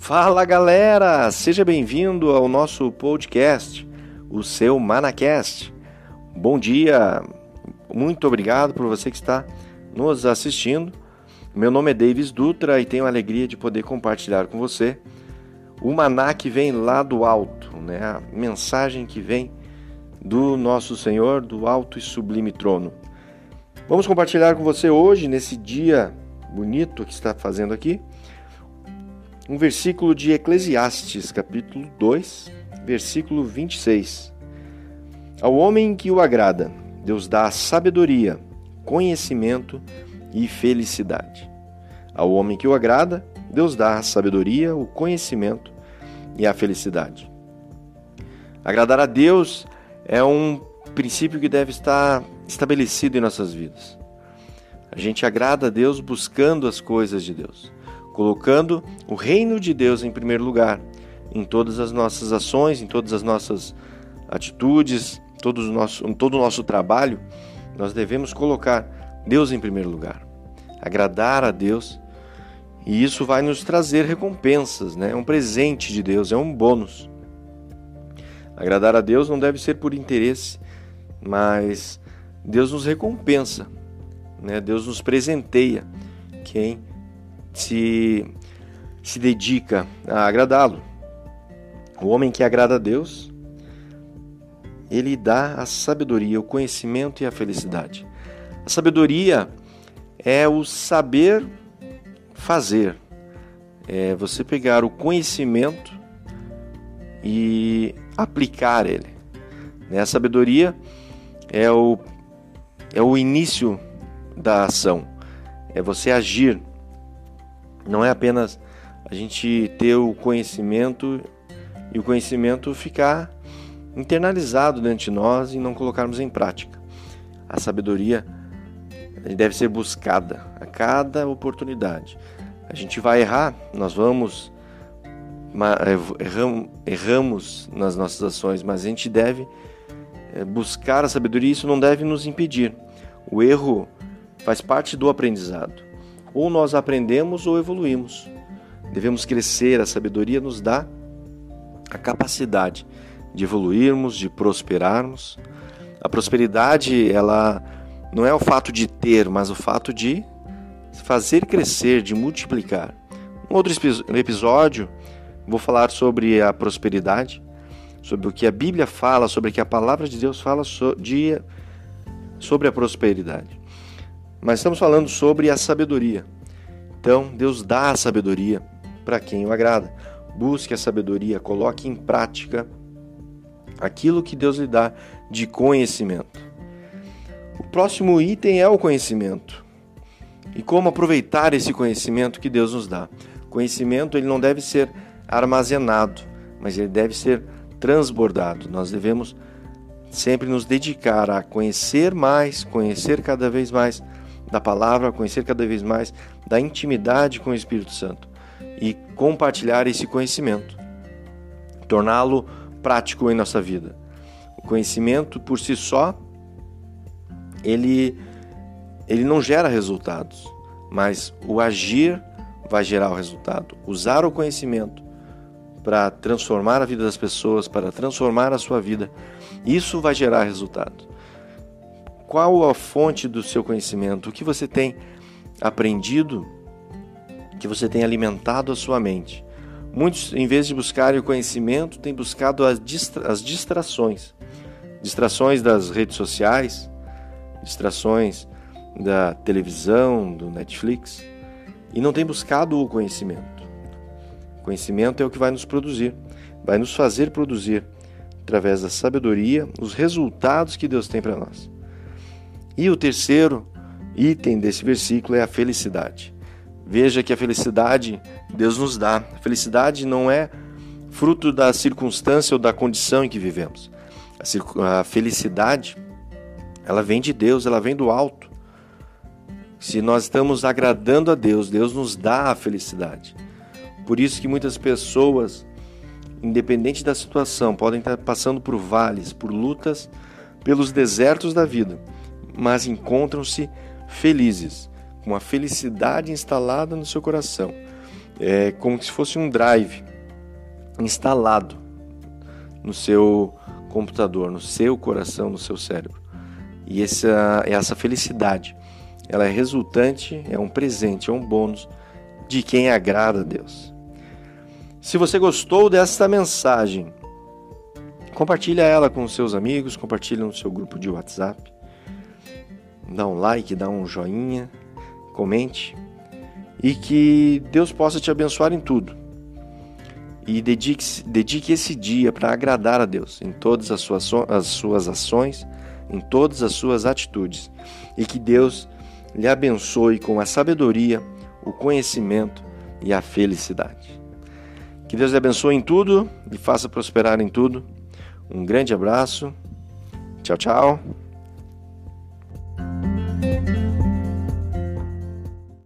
Fala galera, seja bem-vindo ao nosso podcast, o seu Manacast. Bom dia, muito obrigado por você que está nos assistindo. Meu nome é Davis Dutra e tenho a alegria de poder compartilhar com você o maná que vem lá do alto, né? a mensagem que vem do nosso Senhor, do alto e sublime trono. Vamos compartilhar com você hoje, nesse dia bonito que está fazendo aqui, um versículo de Eclesiastes, capítulo 2, versículo 26. Ao homem que o agrada, Deus dá sabedoria, conhecimento e felicidade. Ao homem que o agrada, Deus dá a sabedoria, o conhecimento e a felicidade. Agradar a Deus é um princípio que deve estar estabelecido em nossas vidas. A gente agrada a Deus buscando as coisas de Deus colocando o reino de Deus em primeiro lugar em todas as nossas ações, em todas as nossas atitudes, todo o nosso, em todo o nosso trabalho, nós devemos colocar Deus em primeiro lugar, agradar a Deus, e isso vai nos trazer recompensas, né? É um presente de Deus, é um bônus. Agradar a Deus não deve ser por interesse, mas Deus nos recompensa, né? Deus nos presenteia quem se, se dedica a agradá-lo. O homem que agrada a Deus, ele dá a sabedoria, o conhecimento e a felicidade. A sabedoria é o saber fazer, é você pegar o conhecimento e aplicar ele. Né? A sabedoria é o, é o início da ação, é você agir não é apenas a gente ter o conhecimento e o conhecimento ficar internalizado dentro de nós e não colocarmos em prática. A sabedoria deve ser buscada a cada oportunidade. A gente vai errar, nós vamos erramos nas nossas ações, mas a gente deve eh, buscar a sabedoria e isso não deve nos impedir. O erro faz parte do aprendizado. Ou nós aprendemos ou evoluímos. Devemos crescer, a sabedoria nos dá a capacidade de evoluirmos, de prosperarmos. A prosperidade, ela não é o fato de ter, mas o fato de fazer crescer, de multiplicar. Um outro episódio, vou falar sobre a prosperidade, sobre o que a Bíblia fala, sobre o que a palavra de Deus fala sobre a prosperidade. Mas estamos falando sobre a sabedoria. Então, Deus dá a sabedoria para quem o agrada. Busque a sabedoria, coloque em prática aquilo que Deus lhe dá de conhecimento. O próximo item é o conhecimento. E como aproveitar esse conhecimento que Deus nos dá? Conhecimento ele não deve ser armazenado, mas ele deve ser transbordado. Nós devemos sempre nos dedicar a conhecer mais, conhecer cada vez mais da palavra, conhecer cada vez mais da intimidade com o Espírito Santo e compartilhar esse conhecimento, torná-lo prático em nossa vida. O conhecimento por si só ele ele não gera resultados, mas o agir vai gerar o resultado. Usar o conhecimento para transformar a vida das pessoas, para transformar a sua vida, isso vai gerar resultado. Qual a fonte do seu conhecimento? O que você tem aprendido? Que você tem alimentado a sua mente? Muitos, em vez de buscarem o conhecimento, têm buscado as, distra as distrações. Distrações das redes sociais, distrações da televisão, do Netflix, e não têm buscado o conhecimento. O conhecimento é o que vai nos produzir, vai nos fazer produzir, através da sabedoria, os resultados que Deus tem para nós. E o terceiro item desse versículo é a felicidade. Veja que a felicidade Deus nos dá. A felicidade não é fruto da circunstância ou da condição em que vivemos. A felicidade, ela vem de Deus, ela vem do alto. Se nós estamos agradando a Deus, Deus nos dá a felicidade. Por isso que muitas pessoas, independente da situação, podem estar passando por vales, por lutas, pelos desertos da vida mas encontram-se felizes, com a felicidade instalada no seu coração. é como se fosse um drive instalado no seu computador, no seu coração, no seu cérebro. E essa, essa felicidade, ela é resultante, é um presente, é um bônus de quem agrada a Deus. Se você gostou desta mensagem, compartilha ela com seus amigos, compartilha no seu grupo de WhatsApp. Dá um like, dá um joinha, comente e que Deus possa te abençoar em tudo. E dedique, dedique esse dia para agradar a Deus em todas as suas, as suas ações, em todas as suas atitudes. E que Deus lhe abençoe com a sabedoria, o conhecimento e a felicidade. Que Deus lhe abençoe em tudo e faça prosperar em tudo. Um grande abraço. Tchau, tchau.